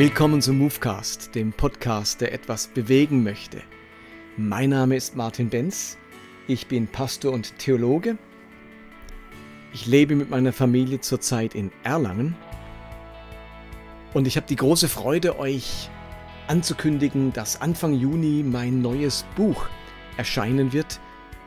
Willkommen zum Movecast, dem Podcast, der etwas bewegen möchte. Mein Name ist Martin Benz, ich bin Pastor und Theologe. Ich lebe mit meiner Familie zurzeit in Erlangen und ich habe die große Freude, euch anzukündigen, dass Anfang Juni mein neues Buch erscheinen wird.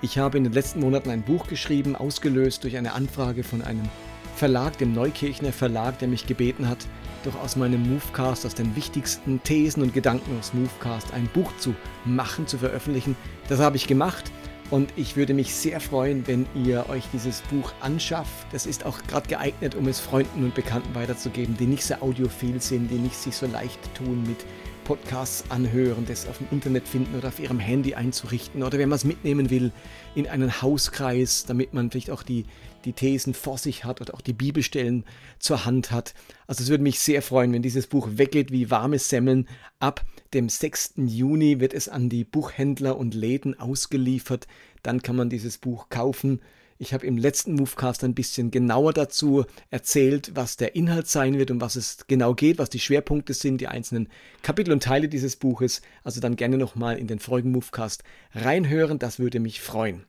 Ich habe in den letzten Monaten ein Buch geschrieben, ausgelöst durch eine Anfrage von einem Verlag, dem Neukirchner Verlag, der mich gebeten hat, doch aus meinem Movecast, aus den wichtigsten Thesen und Gedanken aus Movecast ein Buch zu machen, zu veröffentlichen. Das habe ich gemacht und ich würde mich sehr freuen, wenn ihr euch dieses Buch anschafft. Das ist auch gerade geeignet, um es Freunden und Bekannten weiterzugeben, die nicht so audiophil sind, die nicht sich so leicht tun mit Podcasts anhören, das auf dem Internet finden oder auf ihrem Handy einzurichten oder wenn man es mitnehmen will in einen Hauskreis, damit man vielleicht auch die, die Thesen vor sich hat oder auch die Bibelstellen zur Hand hat. Also es würde mich sehr freuen, wenn dieses Buch weggeht wie warme Semmeln. Ab dem 6. Juni wird es an die Buchhändler und Läden ausgeliefert. Dann kann man dieses Buch kaufen. Ich habe im letzten Movecast ein bisschen genauer dazu erzählt, was der Inhalt sein wird, um was es genau geht, was die Schwerpunkte sind, die einzelnen Kapitel und Teile dieses Buches. Also dann gerne nochmal in den vorigen Movecast reinhören, das würde mich freuen.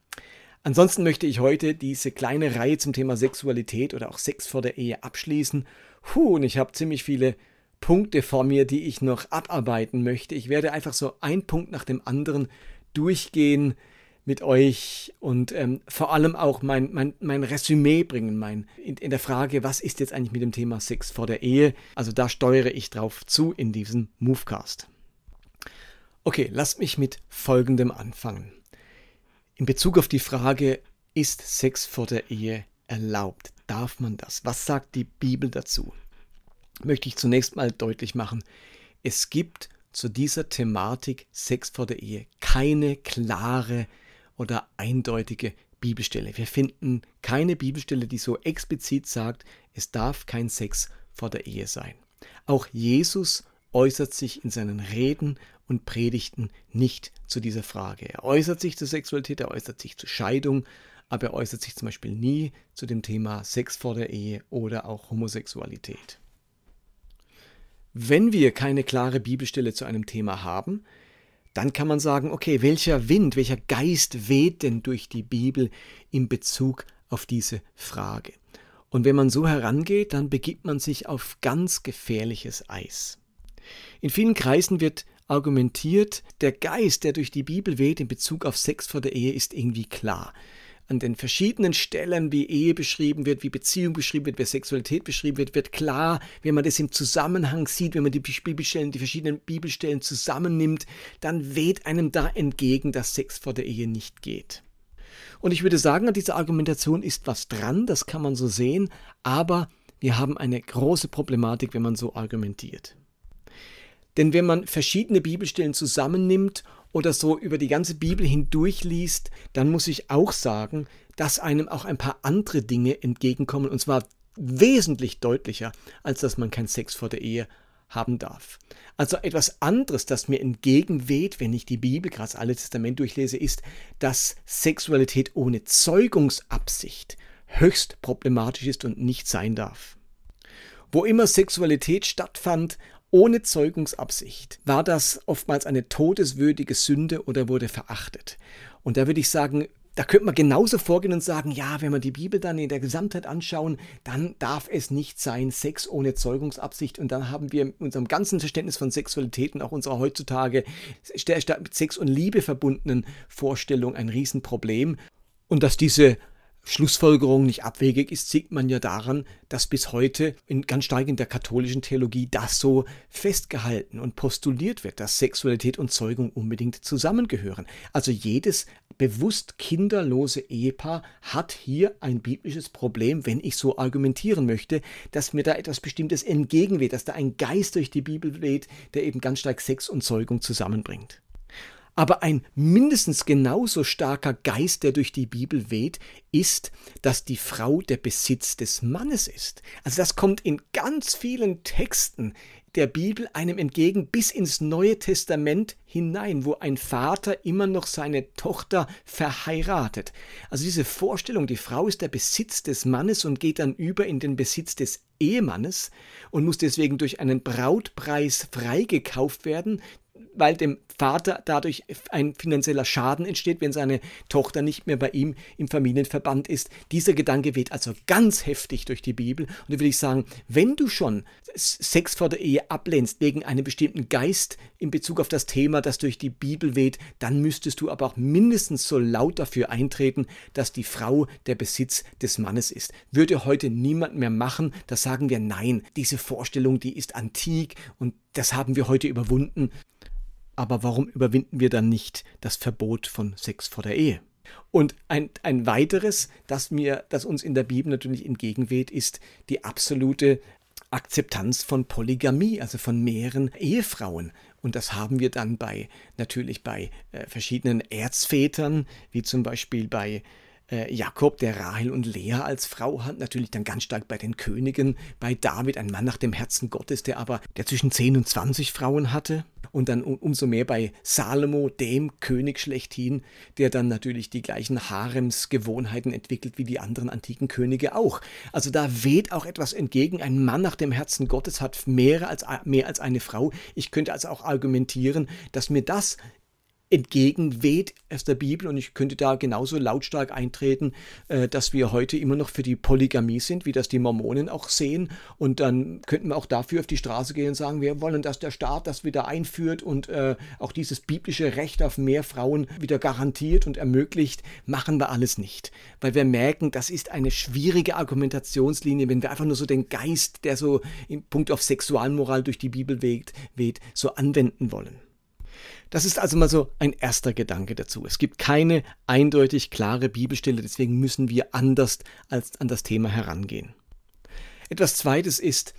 Ansonsten möchte ich heute diese kleine Reihe zum Thema Sexualität oder auch Sex vor der Ehe abschließen. Puh, und ich habe ziemlich viele Punkte vor mir, die ich noch abarbeiten möchte. Ich werde einfach so ein Punkt nach dem anderen durchgehen mit euch und ähm, vor allem auch mein, mein, mein Resümee bringen, mein, in, in der Frage, was ist jetzt eigentlich mit dem Thema Sex vor der Ehe? Also da steuere ich drauf zu in diesem Movecast. Okay, lasst mich mit folgendem anfangen. In Bezug auf die Frage, ist Sex vor der Ehe erlaubt? Darf man das? Was sagt die Bibel dazu? Möchte ich zunächst mal deutlich machen, es gibt zu dieser Thematik Sex vor der Ehe keine klare oder eindeutige Bibelstelle. Wir finden keine Bibelstelle, die so explizit sagt, es darf kein Sex vor der Ehe sein. Auch Jesus äußert sich in seinen Reden und Predigten nicht zu dieser Frage. Er äußert sich zur Sexualität, er äußert sich zur Scheidung, aber er äußert sich zum Beispiel nie zu dem Thema Sex vor der Ehe oder auch Homosexualität. Wenn wir keine klare Bibelstelle zu einem Thema haben, dann kann man sagen, okay, welcher Wind, welcher Geist weht denn durch die Bibel in Bezug auf diese Frage? Und wenn man so herangeht, dann begibt man sich auf ganz gefährliches Eis. In vielen Kreisen wird argumentiert, der Geist, der durch die Bibel weht in Bezug auf Sex vor der Ehe, ist irgendwie klar an den verschiedenen Stellen, wie Ehe beschrieben wird, wie Beziehung beschrieben wird, wie Sexualität beschrieben wird, wird klar, wenn man das im Zusammenhang sieht, wenn man die Bibelstellen, die verschiedenen Bibelstellen zusammennimmt, dann weht einem da entgegen, dass Sex vor der Ehe nicht geht. Und ich würde sagen, an dieser Argumentation ist was dran, das kann man so sehen, aber wir haben eine große Problematik, wenn man so argumentiert. Denn wenn man verschiedene Bibelstellen zusammennimmt oder so über die ganze Bibel hindurch liest, dann muss ich auch sagen, dass einem auch ein paar andere Dinge entgegenkommen, und zwar wesentlich deutlicher, als dass man keinen Sex vor der Ehe haben darf. Also etwas anderes, das mir entgegenweht, wenn ich die Bibel, gerade das Alte Testament durchlese, ist, dass Sexualität ohne Zeugungsabsicht höchst problematisch ist und nicht sein darf. Wo immer Sexualität stattfand, ohne Zeugungsabsicht war das oftmals eine todeswürdige Sünde oder wurde verachtet. Und da würde ich sagen, da könnte man genauso vorgehen und sagen, ja, wenn wir die Bibel dann in der Gesamtheit anschauen, dann darf es nicht sein, Sex ohne Zeugungsabsicht. Und dann haben wir in unserem ganzen Verständnis von Sexualität und auch unserer heutzutage mit Sex und Liebe verbundenen Vorstellung ein Riesenproblem. Und dass diese Schlussfolgerung nicht abwegig ist, sieht man ja daran, dass bis heute in ganz stark in der katholischen Theologie das so festgehalten und postuliert wird, dass Sexualität und Zeugung unbedingt zusammengehören. Also jedes bewusst kinderlose Ehepaar hat hier ein biblisches Problem, wenn ich so argumentieren möchte, dass mir da etwas Bestimmtes entgegenweht, dass da ein Geist durch die Bibel weht, der eben ganz stark Sex und Zeugung zusammenbringt. Aber ein mindestens genauso starker Geist, der durch die Bibel weht, ist, dass die Frau der Besitz des Mannes ist. Also das kommt in ganz vielen Texten der Bibel einem entgegen bis ins Neue Testament hinein, wo ein Vater immer noch seine Tochter verheiratet. Also diese Vorstellung, die Frau ist der Besitz des Mannes und geht dann über in den Besitz des Ehemannes und muss deswegen durch einen Brautpreis freigekauft werden, weil dem Vater dadurch ein finanzieller Schaden entsteht, wenn seine Tochter nicht mehr bei ihm im Familienverband ist. Dieser Gedanke weht also ganz heftig durch die Bibel. Und da will ich sagen, wenn du schon Sex vor der Ehe ablehnst wegen einem bestimmten Geist in Bezug auf das Thema, das durch die Bibel weht, dann müsstest du aber auch mindestens so laut dafür eintreten, dass die Frau der Besitz des Mannes ist. Würde heute niemand mehr machen, da sagen wir nein. Diese Vorstellung, die ist antik und das haben wir heute überwunden. Aber warum überwinden wir dann nicht das Verbot von Sex vor der Ehe? Und ein, ein weiteres, das, mir, das uns in der Bibel natürlich entgegenweht, ist die absolute Akzeptanz von Polygamie, also von mehreren Ehefrauen. Und das haben wir dann bei natürlich bei äh, verschiedenen Erzvätern, wie zum Beispiel bei äh, Jakob, der Rahel und Lea als Frau hat, natürlich dann ganz stark bei den Königen, bei David, ein Mann nach dem Herzen Gottes, der aber der zwischen 10 und 20 Frauen hatte. Und dann umso mehr bei Salomo, dem König schlechthin, der dann natürlich die gleichen Haremsgewohnheiten entwickelt wie die anderen antiken Könige auch. Also da weht auch etwas entgegen. Ein Mann nach dem Herzen Gottes hat mehr als, mehr als eine Frau. Ich könnte also auch argumentieren, dass mir das entgegenweht aus der Bibel. Und ich könnte da genauso lautstark eintreten, äh, dass wir heute immer noch für die Polygamie sind, wie das die Mormonen auch sehen. Und dann könnten wir auch dafür auf die Straße gehen und sagen, wir wollen, dass der Staat das wieder einführt und äh, auch dieses biblische Recht auf mehr Frauen wieder garantiert und ermöglicht, machen wir alles nicht, weil wir merken, das ist eine schwierige Argumentationslinie, wenn wir einfach nur so den Geist, der so im Punkt auf Sexualmoral durch die Bibel weht, weht so anwenden wollen. Das ist also mal so ein erster Gedanke dazu. Es gibt keine eindeutig klare Bibelstelle, deswegen müssen wir anders als an das Thema herangehen. Etwas Zweites ist,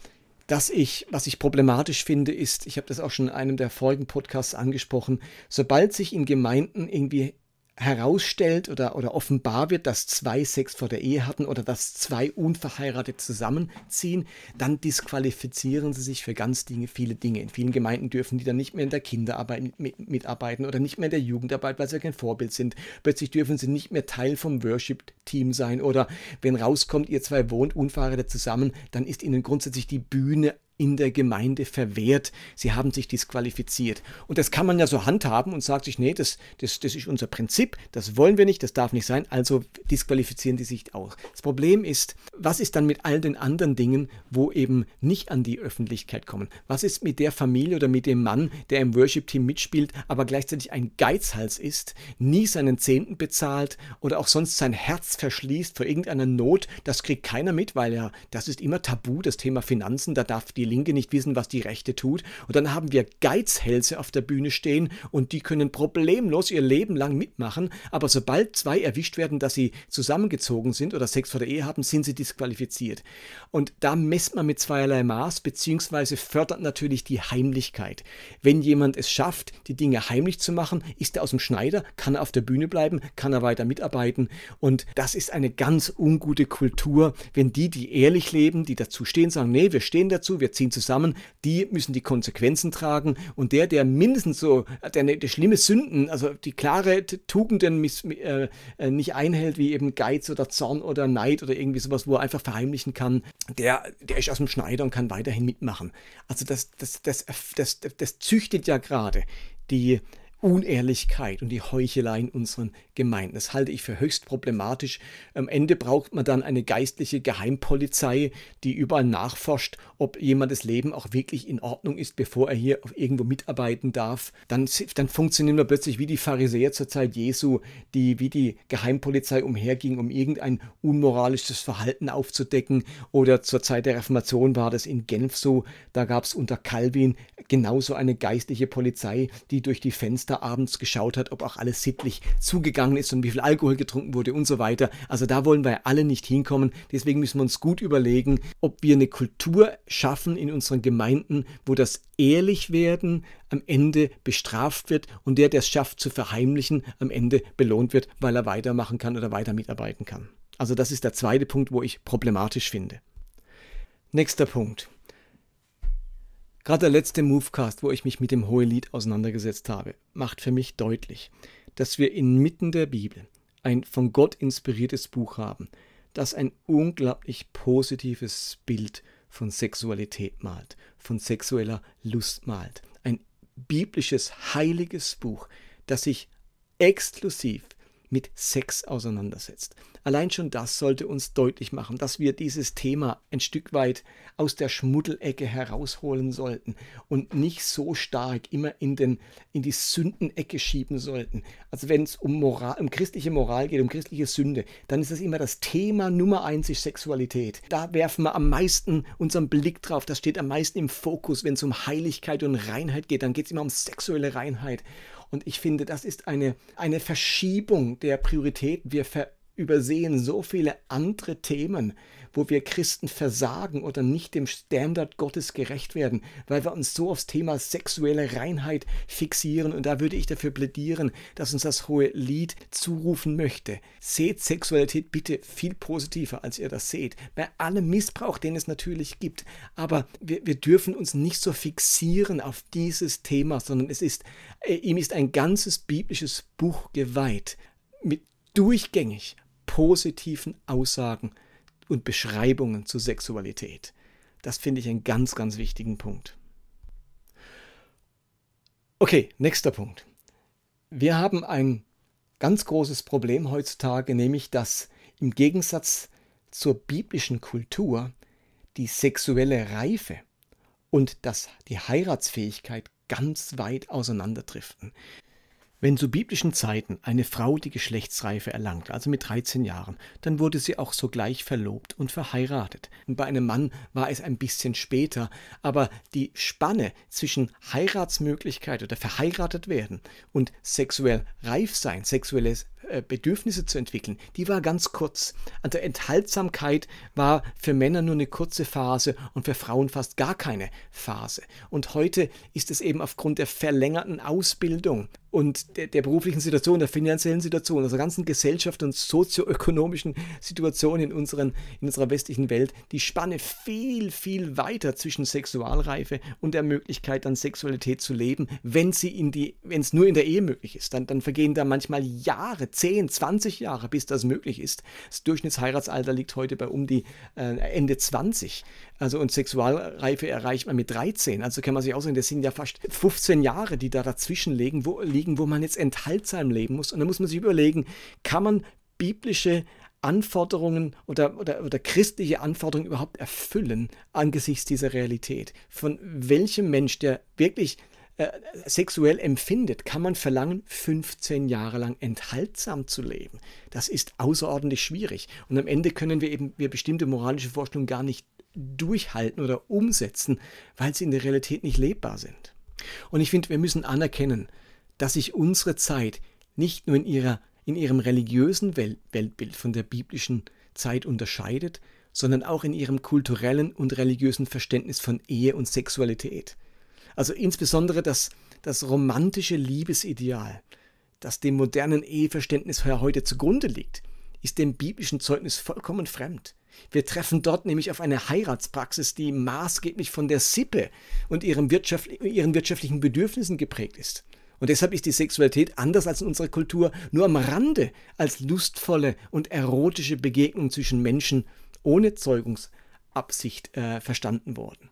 dass ich, was ich problematisch finde, ist, ich habe das auch schon in einem der folgenden Podcasts angesprochen, sobald sich in Gemeinden irgendwie herausstellt oder, oder offenbar wird, dass zwei Sex vor der Ehe hatten oder dass zwei unverheiratet zusammenziehen, dann disqualifizieren sie sich für ganz Dinge, viele Dinge. In vielen Gemeinden dürfen die dann nicht mehr in der Kinderarbeit mit, mitarbeiten oder nicht mehr in der Jugendarbeit, weil sie kein Vorbild sind. Plötzlich dürfen sie nicht mehr Teil vom Worship-Team sein oder wenn rauskommt, ihr zwei wohnt unverheiratet zusammen, dann ist ihnen grundsätzlich die Bühne in der Gemeinde verwehrt. Sie haben sich disqualifiziert. Und das kann man ja so handhaben und sagt sich, nee, das, das, das ist unser Prinzip, das wollen wir nicht, das darf nicht sein, also disqualifizieren die sich auch. Das Problem ist, was ist dann mit all den anderen Dingen, wo eben nicht an die Öffentlichkeit kommen? Was ist mit der Familie oder mit dem Mann, der im Worship-Team mitspielt, aber gleichzeitig ein Geizhals ist, nie seinen Zehnten bezahlt oder auch sonst sein Herz verschließt vor irgendeiner Not? Das kriegt keiner mit, weil ja, das ist immer tabu, das Thema Finanzen, da darf die die Linke nicht wissen, was die Rechte tut. Und dann haben wir Geizhälse auf der Bühne stehen und die können problemlos ihr Leben lang mitmachen. Aber sobald zwei erwischt werden, dass sie zusammengezogen sind oder Sex vor der Ehe haben, sind sie disqualifiziert. Und da messt man mit zweierlei Maß, beziehungsweise fördert natürlich die Heimlichkeit. Wenn jemand es schafft, die Dinge heimlich zu machen, ist er aus dem Schneider, kann er auf der Bühne bleiben, kann er weiter mitarbeiten. Und das ist eine ganz ungute Kultur, wenn die, die ehrlich leben, die dazu stehen, sagen, nee, wir stehen dazu, wir ziehen zusammen, die müssen die Konsequenzen tragen und der, der mindestens so, der, der schlimme Sünden, also die klare Tugenden miss, äh, äh, nicht einhält, wie eben Geiz oder Zorn oder Neid oder irgendwie sowas, wo er einfach verheimlichen kann, der, der ist aus dem Schneider und kann weiterhin mitmachen. Also das, das, das, das, das, das züchtet ja gerade die Unehrlichkeit und die Heuchelei in unseren Gemeinden. Das halte ich für höchst problematisch. Am Ende braucht man dann eine geistliche Geheimpolizei, die überall nachforscht, ob jemandes Leben auch wirklich in Ordnung ist, bevor er hier irgendwo mitarbeiten darf. Dann, dann funktionieren wir plötzlich wie die Pharisäer zur Zeit Jesu, die wie die Geheimpolizei umherging, um irgendein unmoralisches Verhalten aufzudecken. Oder zur Zeit der Reformation war das in Genf so. Da gab es unter Calvin genauso eine geistliche Polizei, die durch die Fenster Fenster abends geschaut hat, ob auch alles sittlich zugegangen ist und wie viel Alkohol getrunken wurde und so weiter. Also da wollen wir alle nicht hinkommen. Deswegen müssen wir uns gut überlegen, ob wir eine Kultur schaffen in unseren Gemeinden, wo das ehrlich werden am Ende bestraft wird und der, der es schafft zu verheimlichen, am Ende belohnt wird, weil er weitermachen kann oder weiter mitarbeiten kann. Also das ist der zweite Punkt, wo ich problematisch finde. Nächster Punkt. Gerade der letzte Movecast, wo ich mich mit dem Hohelied auseinandergesetzt habe, macht für mich deutlich, dass wir inmitten der Bibel ein von Gott inspiriertes Buch haben, das ein unglaublich positives Bild von Sexualität malt, von sexueller Lust malt. Ein biblisches, heiliges Buch, das sich exklusiv mit Sex auseinandersetzt. Allein schon das sollte uns deutlich machen, dass wir dieses Thema ein Stück weit aus der Schmuddelecke herausholen sollten und nicht so stark immer in, den, in die Sündenecke schieben sollten. Also wenn es um, um christliche Moral geht, um christliche Sünde, dann ist das immer das Thema Nummer eins ist Sexualität. Da werfen wir am meisten unseren Blick drauf, das steht am meisten im Fokus, wenn es um Heiligkeit und Reinheit geht, dann geht es immer um sexuelle Reinheit. Und ich finde, das ist eine, eine Verschiebung der Prioritäten. Wir ver übersehen so viele andere Themen, wo wir Christen versagen oder nicht dem Standard Gottes gerecht werden, weil wir uns so aufs Thema sexuelle Reinheit fixieren. Und da würde ich dafür plädieren, dass uns das hohe Lied zurufen möchte. Seht Sexualität bitte viel positiver, als ihr das seht. Bei allem Missbrauch, den es natürlich gibt. Aber wir, wir dürfen uns nicht so fixieren auf dieses Thema, sondern es ist, äh, ihm ist ein ganzes biblisches Buch geweiht. Mit durchgängig positiven Aussagen und Beschreibungen zur Sexualität. Das finde ich einen ganz, ganz wichtigen Punkt. Okay, nächster Punkt. Wir haben ein ganz großes Problem heutzutage, nämlich dass im Gegensatz zur biblischen Kultur die sexuelle Reife und das, die Heiratsfähigkeit ganz weit auseinanderdriften. Wenn zu biblischen Zeiten eine Frau die Geschlechtsreife erlangte, also mit 13 Jahren, dann wurde sie auch sogleich verlobt und verheiratet. Und bei einem Mann war es ein bisschen später, aber die Spanne zwischen Heiratsmöglichkeit oder verheiratet werden und sexuell reif sein, sexuelles äh, Bedürfnisse zu entwickeln, die war ganz kurz. Also Enthaltsamkeit war für Männer nur eine kurze Phase und für Frauen fast gar keine Phase. Und heute ist es eben aufgrund der verlängerten Ausbildung und der, der, beruflichen Situation, der finanziellen Situation, also ganzen Gesellschaft und sozioökonomischen Situation in, unseren, in unserer westlichen Welt, die Spanne viel, viel weiter zwischen Sexualreife und der Möglichkeit, dann Sexualität zu leben, wenn sie in die, wenn es nur in der Ehe möglich ist. Dann, dann vergehen da manchmal Jahre, 10, 20 Jahre, bis das möglich ist. Das Durchschnittsheiratsalter liegt heute bei um die äh, Ende 20. Also und Sexualreife erreicht man mit 13. Also kann man sich ausrechnen, das sind ja fast 15 Jahre, die da dazwischen liegen, wo, liegen, wo man jetzt enthaltsam leben muss. Und da muss man sich überlegen, kann man biblische Anforderungen oder, oder, oder christliche Anforderungen überhaupt erfüllen angesichts dieser Realität? Von welchem Mensch, der wirklich äh, sexuell empfindet, kann man verlangen, 15 Jahre lang enthaltsam zu leben. Das ist außerordentlich schwierig. Und am Ende können wir eben wir bestimmte moralische Vorstellungen gar nicht durchhalten oder umsetzen, weil sie in der Realität nicht lebbar sind. Und ich finde, wir müssen anerkennen, dass sich unsere Zeit nicht nur in, ihrer, in ihrem religiösen Welt Weltbild von der biblischen Zeit unterscheidet, sondern auch in ihrem kulturellen und religiösen Verständnis von Ehe und Sexualität. Also insbesondere das, das romantische Liebesideal, das dem modernen Eheverständnis heute zugrunde liegt, ist dem biblischen Zeugnis vollkommen fremd. Wir treffen dort nämlich auf eine Heiratspraxis, die maßgeblich von der Sippe und ihren, Wirtschaft, ihren wirtschaftlichen Bedürfnissen geprägt ist. Und deshalb ist die Sexualität anders als in unserer Kultur nur am Rande als lustvolle und erotische Begegnung zwischen Menschen ohne Zeugungsabsicht äh, verstanden worden.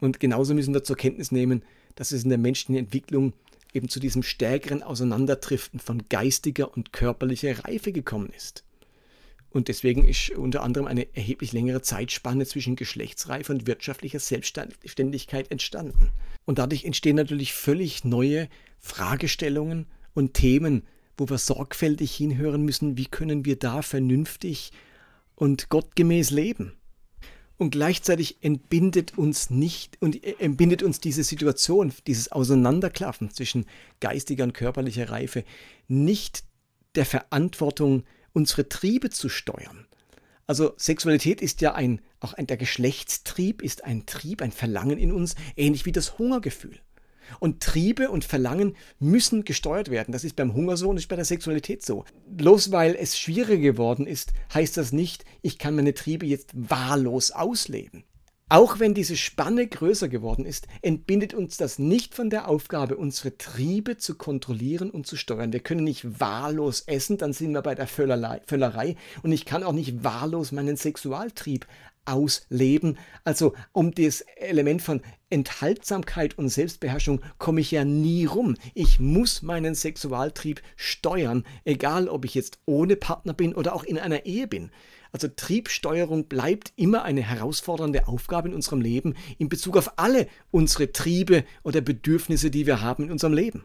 Und genauso müssen wir zur Kenntnis nehmen, dass es in der menschlichen Entwicklung eben zu diesem stärkeren Auseinanderdriften von geistiger und körperlicher Reife gekommen ist. Und deswegen ist unter anderem eine erheblich längere Zeitspanne zwischen Geschlechtsreife und wirtschaftlicher Selbstständigkeit entstanden. Und dadurch entstehen natürlich völlig neue Fragestellungen und Themen, wo wir sorgfältig hinhören müssen, wie können wir da vernünftig und gottgemäß leben. Und gleichzeitig entbindet uns nicht und äh, entbindet uns diese Situation, dieses Auseinanderklaffen zwischen geistiger und körperlicher Reife nicht der Verantwortung, unsere Triebe zu steuern. Also Sexualität ist ja ein, auch ein, der Geschlechtstrieb ist ein Trieb, ein Verlangen in uns, ähnlich wie das Hungergefühl. Und Triebe und Verlangen müssen gesteuert werden. Das ist beim Hunger so und ist bei der Sexualität so. Bloß weil es schwieriger geworden ist, heißt das nicht, ich kann meine Triebe jetzt wahllos ausleben. Auch wenn diese Spanne größer geworden ist, entbindet uns das nicht von der Aufgabe, unsere Triebe zu kontrollieren und zu steuern. Wir können nicht wahllos essen, dann sind wir bei der Völlerei. Und ich kann auch nicht wahllos meinen Sexualtrieb ausleben. Also um das Element von Enthaltsamkeit und Selbstbeherrschung komme ich ja nie rum. Ich muss meinen Sexualtrieb steuern, egal ob ich jetzt ohne Partner bin oder auch in einer Ehe bin. Also Triebsteuerung bleibt immer eine herausfordernde Aufgabe in unserem Leben in Bezug auf alle unsere Triebe oder Bedürfnisse, die wir haben in unserem Leben.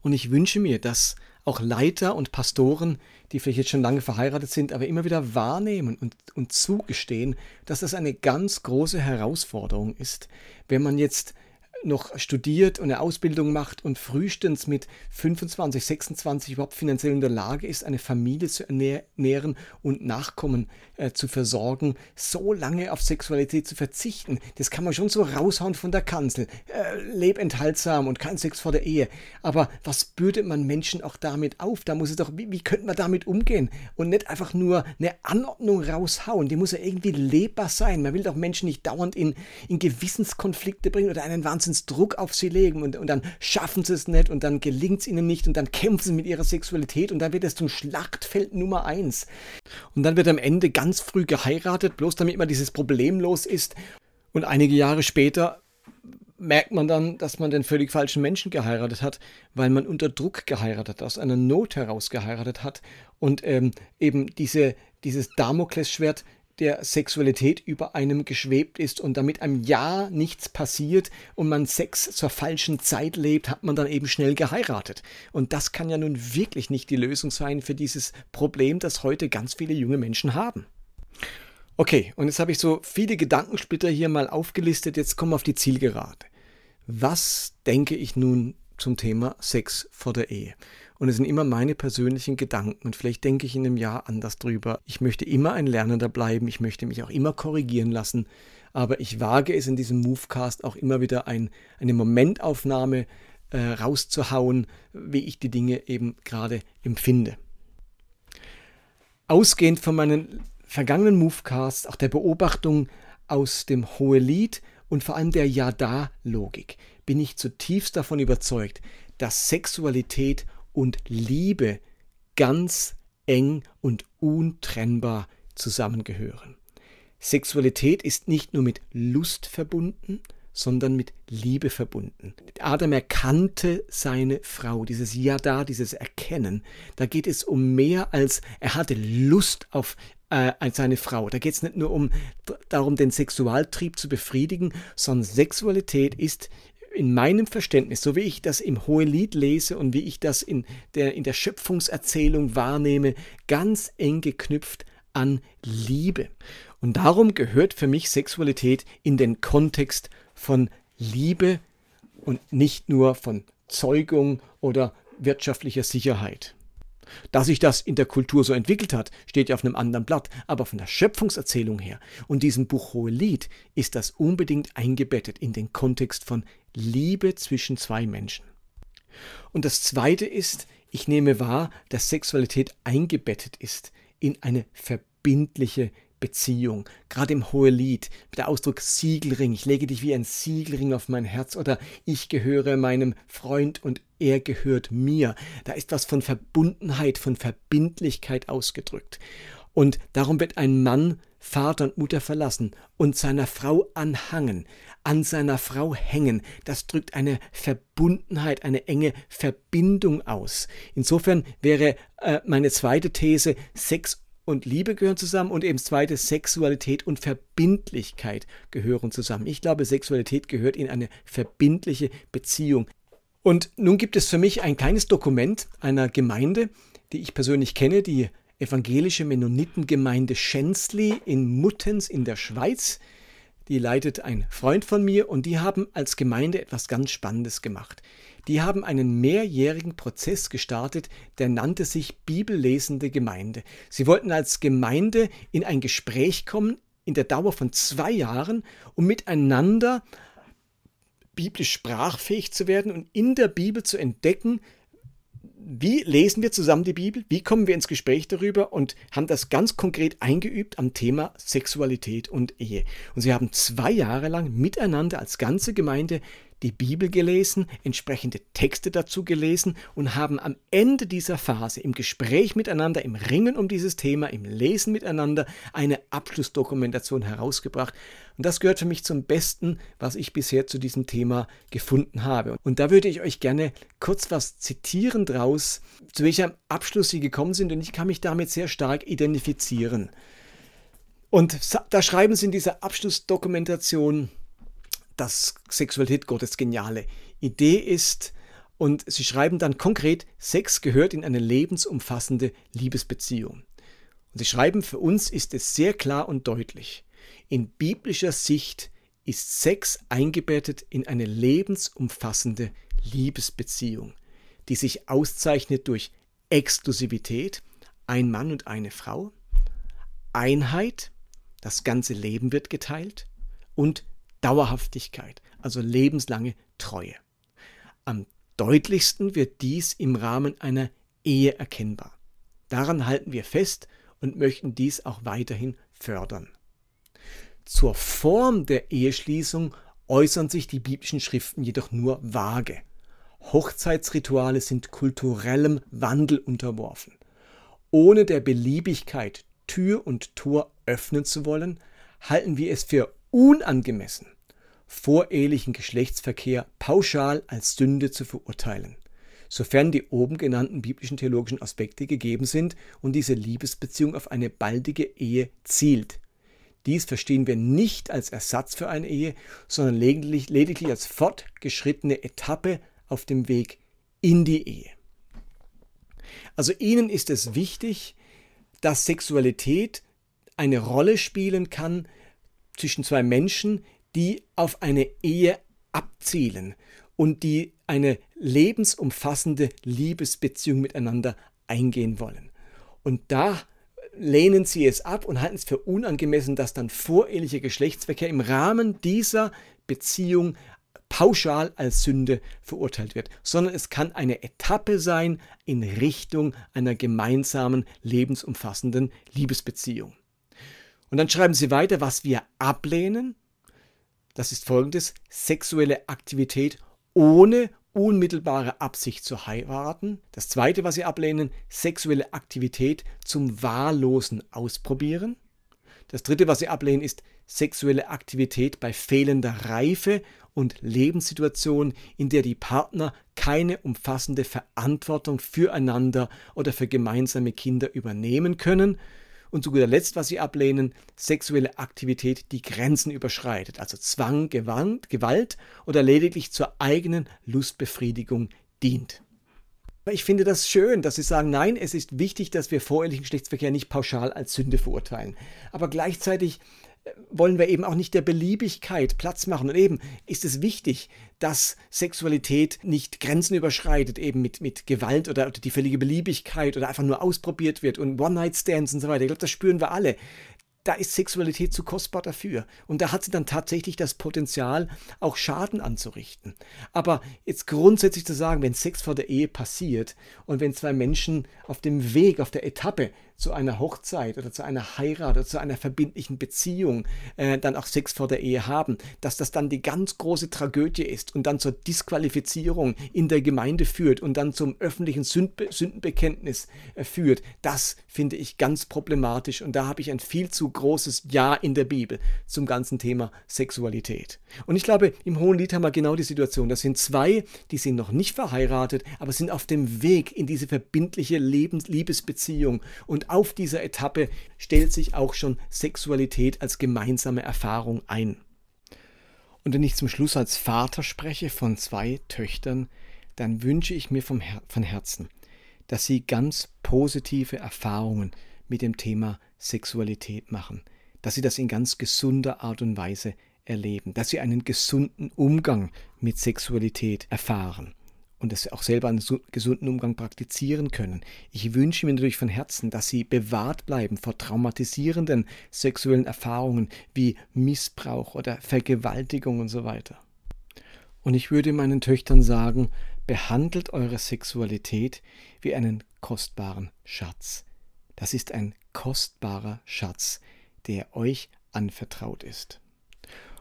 Und ich wünsche mir, dass auch Leiter und Pastoren, die vielleicht jetzt schon lange verheiratet sind, aber immer wieder wahrnehmen und, und zugestehen, dass das eine ganz große Herausforderung ist, wenn man jetzt noch studiert und eine Ausbildung macht und frühestens mit 25, 26 überhaupt finanziell in der Lage ist, eine Familie zu ernähren und Nachkommen äh, zu versorgen, so lange auf Sexualität zu verzichten, das kann man schon so raushauen von der Kanzel. Äh, leb enthaltsam und kein Sex vor der Ehe. Aber was bürdet man Menschen auch damit auf? Da muss es doch, wie, wie könnte man damit umgehen? Und nicht einfach nur eine Anordnung raushauen. Die muss ja irgendwie lebbar sein. Man will doch Menschen nicht dauernd in, in Gewissenskonflikte bringen oder einen Wahnsinn Druck auf sie legen und, und dann schaffen sie es nicht und dann gelingt es ihnen nicht und dann kämpfen sie mit ihrer Sexualität und dann wird es zum Schlachtfeld Nummer eins. Und dann wird am Ende ganz früh geheiratet, bloß damit man dieses Problem los ist. Und einige Jahre später merkt man dann, dass man den völlig falschen Menschen geheiratet hat, weil man unter Druck geheiratet hat, aus einer Not heraus geheiratet hat und ähm, eben diese, dieses Damoklesschwert der Sexualität über einem geschwebt ist und damit einem Jahr nichts passiert und man Sex zur falschen Zeit lebt, hat man dann eben schnell geheiratet. Und das kann ja nun wirklich nicht die Lösung sein für dieses Problem, das heute ganz viele junge Menschen haben. Okay, und jetzt habe ich so viele Gedankensplitter hier mal aufgelistet, jetzt kommen wir auf die Zielgerade. Was denke ich nun zum Thema Sex vor der Ehe? Und es sind immer meine persönlichen Gedanken. Und vielleicht denke ich in einem Jahr anders drüber. Ich möchte immer ein Lernender bleiben. Ich möchte mich auch immer korrigieren lassen. Aber ich wage es in diesem Movecast auch immer wieder ein, eine Momentaufnahme äh, rauszuhauen, wie ich die Dinge eben gerade empfinde. Ausgehend von meinen vergangenen Movecasts, auch der Beobachtung aus dem Hohelied und vor allem der Ja-Da-Logik, bin ich zutiefst davon überzeugt, dass Sexualität und Liebe ganz eng und untrennbar zusammengehören. Sexualität ist nicht nur mit Lust verbunden, sondern mit Liebe verbunden. Adam erkannte seine Frau, dieses Ja da, dieses Erkennen. Da geht es um mehr als er hatte Lust auf äh, seine Frau. Da geht es nicht nur um darum, den Sexualtrieb zu befriedigen, sondern Sexualität ist in meinem Verständnis, so wie ich das im Hohelied lese und wie ich das in der, in der Schöpfungserzählung wahrnehme, ganz eng geknüpft an Liebe. Und darum gehört für mich Sexualität in den Kontext von Liebe und nicht nur von Zeugung oder wirtschaftlicher Sicherheit. Dass sich das in der Kultur so entwickelt hat, steht ja auf einem anderen Blatt, aber von der Schöpfungserzählung her und diesem Buch Hohelied ist das unbedingt eingebettet in den Kontext von Liebe zwischen zwei Menschen. Und das Zweite ist, ich nehme wahr, dass Sexualität eingebettet ist in eine verbindliche Beziehung. Gerade im Hohelied, der Ausdruck Siegelring, ich lege dich wie ein Siegelring auf mein Herz oder ich gehöre meinem Freund und er gehört mir. Da ist was von Verbundenheit, von Verbindlichkeit ausgedrückt. Und darum wird ein Mann Vater und Mutter verlassen und seiner Frau anhangen, an seiner Frau hängen. Das drückt eine Verbundenheit, eine enge Verbindung aus. Insofern wäre äh, meine zweite These, Sex und Liebe gehören zusammen und eben zweite Sexualität und Verbindlichkeit gehören zusammen. Ich glaube, Sexualität gehört in eine verbindliche Beziehung. Und nun gibt es für mich ein kleines Dokument einer Gemeinde, die ich persönlich kenne, die evangelische Mennonitengemeinde Schensli in Muttens in der Schweiz. Die leitet ein Freund von mir und die haben als Gemeinde etwas ganz Spannendes gemacht. Die haben einen mehrjährigen Prozess gestartet, der nannte sich Bibellesende Gemeinde. Sie wollten als Gemeinde in ein Gespräch kommen in der Dauer von zwei Jahren, um miteinander biblisch sprachfähig zu werden und in der Bibel zu entdecken, wie lesen wir zusammen die Bibel? Wie kommen wir ins Gespräch darüber? Und haben das ganz konkret eingeübt am Thema Sexualität und Ehe. Und sie haben zwei Jahre lang miteinander als ganze Gemeinde die Bibel gelesen, entsprechende Texte dazu gelesen und haben am Ende dieser Phase im Gespräch miteinander, im Ringen um dieses Thema, im Lesen miteinander eine Abschlussdokumentation herausgebracht. Und das gehört für mich zum Besten, was ich bisher zu diesem Thema gefunden habe. Und da würde ich euch gerne kurz was zitieren draus, zu welchem Abschluss sie gekommen sind. Und ich kann mich damit sehr stark identifizieren. Und da schreiben sie in dieser Abschlussdokumentation, dass Sexualität Gottes geniale Idee ist. Und sie schreiben dann konkret, Sex gehört in eine lebensumfassende Liebesbeziehung. Und sie schreiben, für uns ist es sehr klar und deutlich. In biblischer Sicht ist Sex eingebettet in eine lebensumfassende Liebesbeziehung, die sich auszeichnet durch Exklusivität, ein Mann und eine Frau, Einheit, das ganze Leben wird geteilt und Dauerhaftigkeit, also lebenslange Treue. Am deutlichsten wird dies im Rahmen einer Ehe erkennbar. Daran halten wir fest und möchten dies auch weiterhin fördern. Zur Form der Eheschließung äußern sich die biblischen Schriften jedoch nur vage. Hochzeitsrituale sind kulturellem Wandel unterworfen. Ohne der Beliebigkeit Tür und Tor öffnen zu wollen, halten wir es für unangemessen, vorehelichen Geschlechtsverkehr pauschal als Sünde zu verurteilen, sofern die oben genannten biblischen theologischen Aspekte gegeben sind und diese Liebesbeziehung auf eine baldige Ehe zielt. Dies verstehen wir nicht als Ersatz für eine Ehe, sondern lediglich, lediglich als fortgeschrittene Etappe auf dem Weg in die Ehe. Also ihnen ist es wichtig, dass Sexualität eine Rolle spielen kann zwischen zwei Menschen, die auf eine Ehe abzielen und die eine lebensumfassende Liebesbeziehung miteinander eingehen wollen. Und da lehnen sie es ab und halten es für unangemessen, dass dann vorehelicher Geschlechtsverkehr im Rahmen dieser Beziehung pauschal als Sünde verurteilt wird, sondern es kann eine Etappe sein in Richtung einer gemeinsamen, lebensumfassenden Liebesbeziehung. Und dann schreiben sie weiter, was wir ablehnen, das ist folgendes, sexuelle Aktivität ohne unmittelbare Absicht zu heiraten. Das zweite, was sie ablehnen, sexuelle Aktivität zum wahllosen Ausprobieren. Das dritte, was sie ablehnen, ist sexuelle Aktivität bei fehlender Reife und Lebenssituation, in der die Partner keine umfassende Verantwortung füreinander oder für gemeinsame Kinder übernehmen können und zu guter Letzt, was sie ablehnen, sexuelle Aktivität, die Grenzen überschreitet, also Zwang, Gewalt oder lediglich zur eigenen Lustbefriedigung dient. Ich finde das schön, dass Sie sagen, nein, es ist wichtig, dass wir vorehelichen Geschlechtsverkehr nicht pauschal als Sünde verurteilen. Aber gleichzeitig wollen wir eben auch nicht der Beliebigkeit Platz machen. Und eben ist es wichtig, dass Sexualität nicht Grenzen überschreitet, eben mit, mit Gewalt oder, oder die völlige Beliebigkeit oder einfach nur ausprobiert wird und One-Night-Stands und so weiter. Ich glaube, das spüren wir alle da ist Sexualität zu kostbar dafür. Und da hat sie dann tatsächlich das Potenzial, auch Schaden anzurichten. Aber jetzt grundsätzlich zu sagen, wenn Sex vor der Ehe passiert und wenn zwei Menschen auf dem Weg, auf der Etappe zu einer Hochzeit oder zu einer Heirat oder zu einer verbindlichen Beziehung äh, dann auch Sex vor der Ehe haben, dass das dann die ganz große Tragödie ist und dann zur Disqualifizierung in der Gemeinde führt und dann zum öffentlichen Sündbe Sündenbekenntnis äh, führt, das finde ich ganz problematisch und da habe ich ein viel zu großes Ja in der Bibel zum ganzen Thema Sexualität. Und ich glaube, im Hohen Lied haben wir genau die Situation. Das sind zwei, die sind noch nicht verheiratet, aber sind auf dem Weg in diese verbindliche Lebens Liebesbeziehung und auf dieser Etappe stellt sich auch schon Sexualität als gemeinsame Erfahrung ein. Und wenn ich zum Schluss als Vater spreche von zwei Töchtern, dann wünsche ich mir vom Her von Herzen, dass sie ganz positive Erfahrungen mit dem Thema Sexualität machen, dass sie das in ganz gesunder Art und Weise erleben, dass sie einen gesunden Umgang mit Sexualität erfahren und das auch selber einen gesunden Umgang praktizieren können. Ich wünsche mir natürlich von Herzen, dass sie bewahrt bleiben vor traumatisierenden sexuellen Erfahrungen wie Missbrauch oder Vergewaltigung und so weiter. Und ich würde meinen Töchtern sagen, behandelt eure Sexualität wie einen kostbaren Schatz. Das ist ein kostbarer Schatz, der euch anvertraut ist.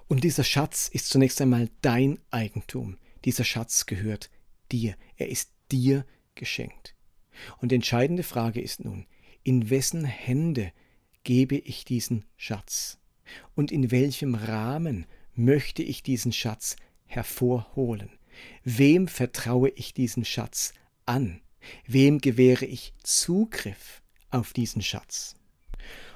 Und dieser Schatz ist zunächst einmal dein Eigentum. Dieser Schatz gehört dir. Er ist dir geschenkt. Und die entscheidende Frage ist nun, in wessen Hände gebe ich diesen Schatz? Und in welchem Rahmen möchte ich diesen Schatz hervorholen? Wem vertraue ich diesen Schatz an? Wem gewähre ich Zugriff auf diesen Schatz?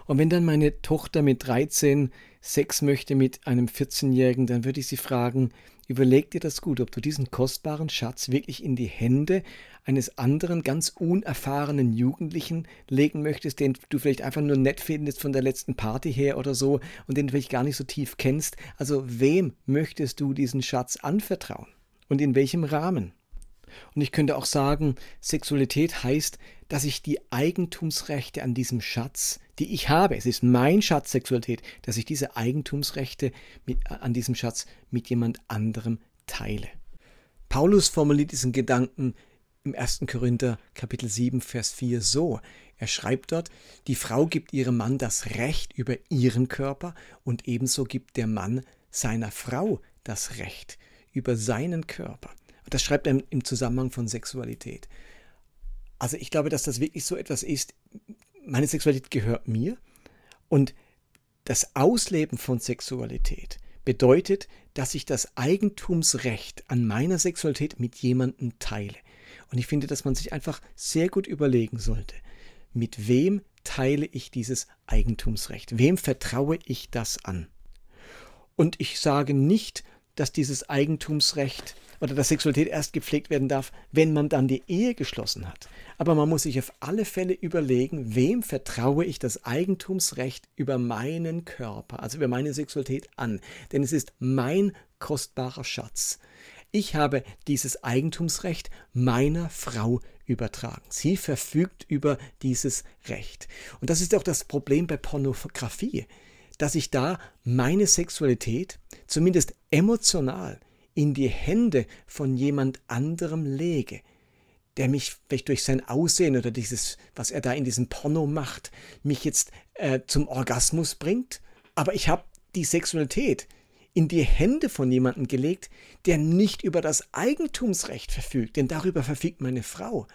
Und wenn dann meine Tochter mit 13 Sex möchte mit einem 14-Jährigen, dann würde ich sie fragen, überleg dir das gut, ob du diesen kostbaren Schatz wirklich in die Hände eines anderen, ganz unerfahrenen Jugendlichen legen möchtest, den du vielleicht einfach nur nett findest von der letzten Party her oder so und den du vielleicht gar nicht so tief kennst. Also wem möchtest du diesen Schatz anvertrauen? Und in welchem Rahmen? Und ich könnte auch sagen, Sexualität heißt, dass ich die Eigentumsrechte an diesem Schatz, die ich habe, es ist mein Schatz Sexualität, dass ich diese Eigentumsrechte mit, an diesem Schatz mit jemand anderem teile. Paulus formuliert diesen Gedanken im 1. Korinther Kapitel 7 Vers 4 so. Er schreibt dort, die Frau gibt ihrem Mann das Recht über ihren Körper und ebenso gibt der Mann seiner Frau das Recht über seinen Körper. Das schreibt er im Zusammenhang von Sexualität. Also ich glaube, dass das wirklich so etwas ist. Meine Sexualität gehört mir und das Ausleben von Sexualität bedeutet, dass ich das Eigentumsrecht an meiner Sexualität mit jemandem teile. Und ich finde, dass man sich einfach sehr gut überlegen sollte, mit wem teile ich dieses Eigentumsrecht? Wem vertraue ich das an? Und ich sage nicht, dass dieses Eigentumsrecht oder dass Sexualität erst gepflegt werden darf, wenn man dann die Ehe geschlossen hat. Aber man muss sich auf alle Fälle überlegen, wem vertraue ich das Eigentumsrecht über meinen Körper, also über meine Sexualität an. Denn es ist mein kostbarer Schatz. Ich habe dieses Eigentumsrecht meiner Frau übertragen. Sie verfügt über dieses Recht. Und das ist auch das Problem bei Pornografie, dass ich da meine Sexualität, zumindest emotional, in die Hände von jemand anderem lege, der mich vielleicht durch sein Aussehen oder dieses, was er da in diesem Porno macht, mich jetzt äh, zum Orgasmus bringt, aber ich habe die Sexualität in die Hände von jemandem gelegt, der nicht über das Eigentumsrecht verfügt, denn darüber verfügt meine Frau.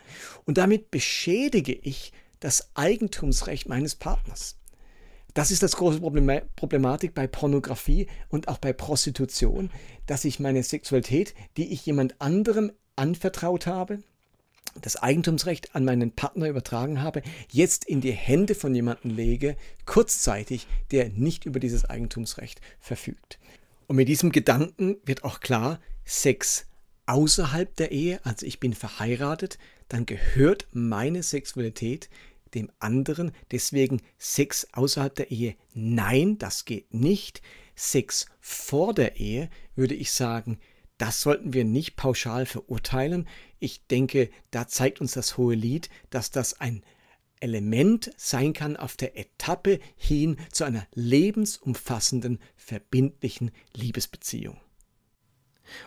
Und damit beschädige ich das Eigentumsrecht meines Partners. Das ist das große Problematik bei Pornografie und auch bei Prostitution, dass ich meine Sexualität, die ich jemand anderem anvertraut habe, das Eigentumsrecht an meinen Partner übertragen habe, jetzt in die Hände von jemandem lege, kurzzeitig, der nicht über dieses Eigentumsrecht verfügt. Und mit diesem Gedanken wird auch klar, Sex außerhalb der Ehe, also ich bin verheiratet, dann gehört meine Sexualität dem anderen. Deswegen Sex außerhalb der Ehe. Nein, das geht nicht. Sex vor der Ehe würde ich sagen, das sollten wir nicht pauschal verurteilen. Ich denke, da zeigt uns das hohe Lied, dass das ein Element sein kann auf der Etappe hin zu einer lebensumfassenden, verbindlichen Liebesbeziehung.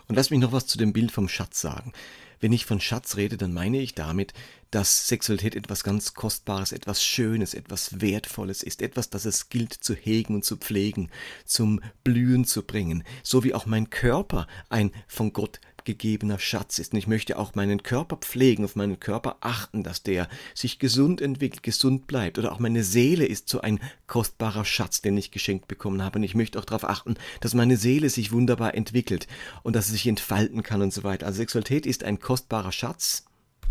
Und lass mich noch was zu dem Bild vom Schatz sagen. Wenn ich von Schatz rede, dann meine ich damit, dass Sexualität etwas ganz Kostbares, etwas Schönes, etwas Wertvolles ist, etwas, das es gilt zu hegen und zu pflegen, zum Blühen zu bringen, so wie auch mein Körper ein von Gott gegebener Schatz ist. Und ich möchte auch meinen Körper pflegen, auf meinen Körper achten, dass der sich gesund entwickelt, gesund bleibt. Oder auch meine Seele ist so ein kostbarer Schatz, den ich geschenkt bekommen habe. Und ich möchte auch darauf achten, dass meine Seele sich wunderbar entwickelt und dass sie sich entfalten kann und so weiter. Also Sexualität ist ein kostbarer Schatz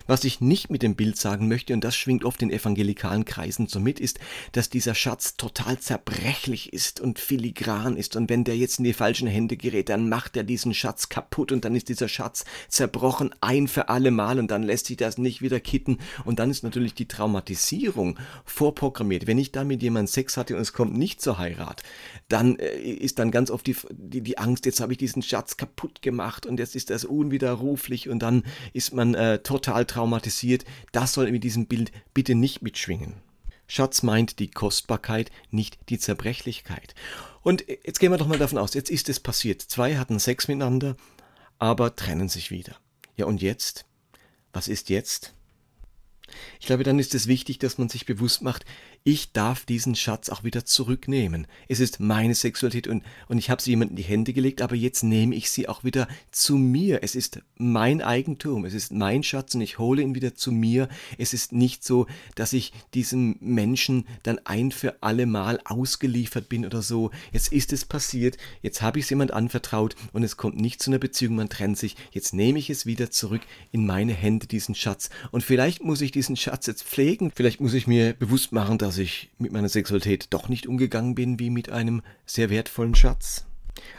was ich nicht mit dem Bild sagen möchte, und das schwingt oft in evangelikalen Kreisen so mit, ist, dass dieser Schatz total zerbrechlich ist und filigran ist. Und wenn der jetzt in die falschen Hände gerät, dann macht er diesen Schatz kaputt und dann ist dieser Schatz zerbrochen ein für alle Mal und dann lässt sich das nicht wieder kitten. Und dann ist natürlich die Traumatisierung vorprogrammiert. Wenn ich da mit jemandem Sex hatte und es kommt nicht zur Heirat, dann äh, ist dann ganz oft die, die, die Angst, jetzt habe ich diesen Schatz kaputt gemacht und jetzt ist das unwiderruflich und dann ist man äh, total traumatisiert das soll mit diesem Bild bitte nicht mitschwingen. Schatz meint die Kostbarkeit, nicht die Zerbrechlichkeit. Und jetzt gehen wir doch mal davon aus, jetzt ist es passiert. Zwei hatten Sex miteinander, aber trennen sich wieder. Ja, und jetzt? Was ist jetzt? Ich glaube, dann ist es wichtig, dass man sich bewusst macht, ich darf diesen Schatz auch wieder zurücknehmen. Es ist meine Sexualität und, und ich habe sie jemandem in die Hände gelegt, aber jetzt nehme ich sie auch wieder zu mir. Es ist mein Eigentum, es ist mein Schatz und ich hole ihn wieder zu mir. Es ist nicht so, dass ich diesem Menschen dann ein für alle Mal ausgeliefert bin oder so. Jetzt ist es passiert, jetzt habe ich es jemand anvertraut und es kommt nicht zu einer Beziehung, man trennt sich. Jetzt nehme ich es wieder zurück in meine Hände, diesen Schatz. Und vielleicht muss ich diesen Schatz jetzt pflegen, vielleicht muss ich mir bewusst machen, dass dass ich mit meiner Sexualität doch nicht umgegangen bin wie mit einem sehr wertvollen Schatz.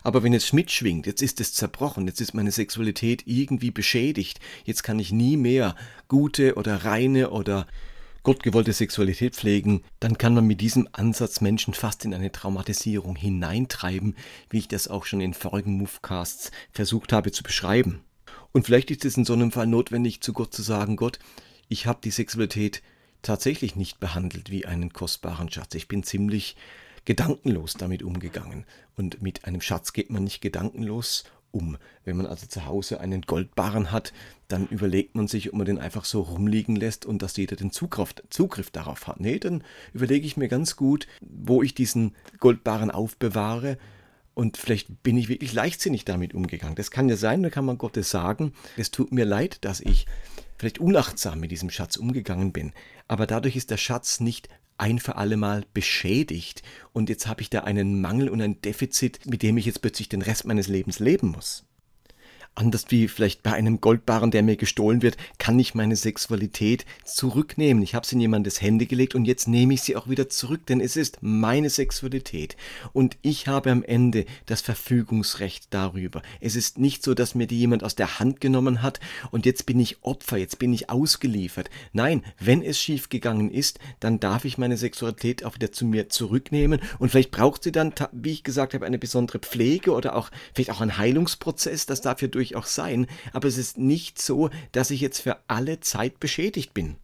Aber wenn es mitschwingt, jetzt ist es zerbrochen, jetzt ist meine Sexualität irgendwie beschädigt, jetzt kann ich nie mehr gute oder reine oder gottgewollte Sexualität pflegen, dann kann man mit diesem Ansatz Menschen fast in eine Traumatisierung hineintreiben, wie ich das auch schon in vorigen Movecasts versucht habe zu beschreiben. Und vielleicht ist es in so einem Fall notwendig, zu Gott zu sagen, Gott, ich habe die Sexualität tatsächlich nicht behandelt wie einen kostbaren Schatz. Ich bin ziemlich gedankenlos damit umgegangen. Und mit einem Schatz geht man nicht gedankenlos um. Wenn man also zu Hause einen Goldbarren hat, dann überlegt man sich, ob man den einfach so rumliegen lässt und dass jeder den Zugriff, Zugriff darauf hat. Nee, dann überlege ich mir ganz gut, wo ich diesen Goldbarren aufbewahre. Und vielleicht bin ich wirklich leichtsinnig damit umgegangen. Das kann ja sein, da kann man Gottes sagen, es tut mir leid, dass ich vielleicht unachtsam mit diesem Schatz umgegangen bin, aber dadurch ist der Schatz nicht ein für alle Mal beschädigt und jetzt habe ich da einen Mangel und ein Defizit, mit dem ich jetzt plötzlich den Rest meines Lebens leben muss. Anders wie vielleicht bei einem Goldbarren, der mir gestohlen wird, kann ich meine Sexualität zurücknehmen. Ich habe sie in jemandes Hände gelegt und jetzt nehme ich sie auch wieder zurück, denn es ist meine Sexualität. Und ich habe am Ende das Verfügungsrecht darüber. Es ist nicht so, dass mir die jemand aus der Hand genommen hat und jetzt bin ich Opfer, jetzt bin ich ausgeliefert. Nein, wenn es schiefgegangen ist, dann darf ich meine Sexualität auch wieder zu mir zurücknehmen und vielleicht braucht sie dann, wie ich gesagt habe, eine besondere Pflege oder auch vielleicht auch einen Heilungsprozess, das dafür durch auch sein, aber es ist nicht so, dass ich jetzt für alle Zeit beschädigt bin.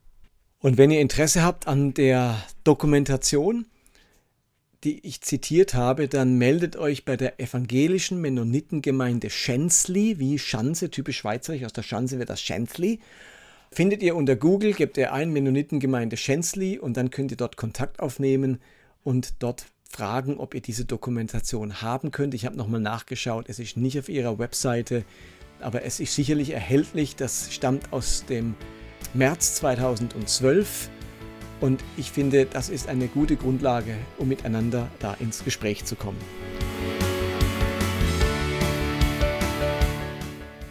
Und wenn ihr Interesse habt an der Dokumentation, die ich zitiert habe, dann meldet euch bei der evangelischen Mennonitengemeinde Schänzli, wie Schanze, typisch schweizerisch, aus der Schanze wird das Schänzli. Findet ihr unter Google, gebt ihr ein Mennonitengemeinde Schänzli und dann könnt ihr dort Kontakt aufnehmen und dort fragen, ob ihr diese Dokumentation haben könnt. Ich habe nochmal nachgeschaut, es ist nicht auf ihrer Webseite, aber es ist sicherlich erhältlich. Das stammt aus dem März 2012 und ich finde, das ist eine gute Grundlage, um miteinander da ins Gespräch zu kommen.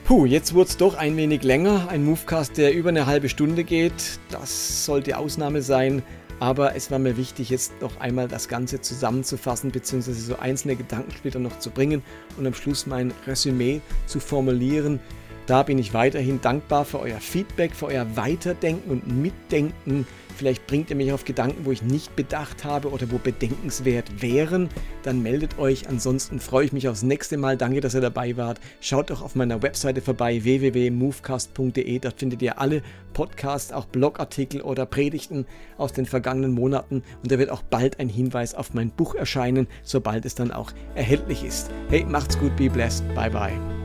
Puh, jetzt wurde es doch ein wenig länger. Ein Movecast, der über eine halbe Stunde geht. Das sollte Ausnahme sein. Aber es war mir wichtig, jetzt noch einmal das Ganze zusammenzufassen, beziehungsweise so einzelne Gedankensplitter noch zu bringen und am Schluss mein Resümee zu formulieren. Da bin ich weiterhin dankbar für euer Feedback, für euer Weiterdenken und Mitdenken Vielleicht bringt ihr mich auf Gedanken, wo ich nicht bedacht habe oder wo bedenkenswert wären. Dann meldet euch. Ansonsten freue ich mich aufs nächste Mal. Danke, dass ihr dabei wart. Schaut doch auf meiner Webseite vorbei www.movecast.de. Dort findet ihr alle Podcasts, auch Blogartikel oder Predigten aus den vergangenen Monaten. Und da wird auch bald ein Hinweis auf mein Buch erscheinen, sobald es dann auch erhältlich ist. Hey, macht's gut, be blessed. Bye bye.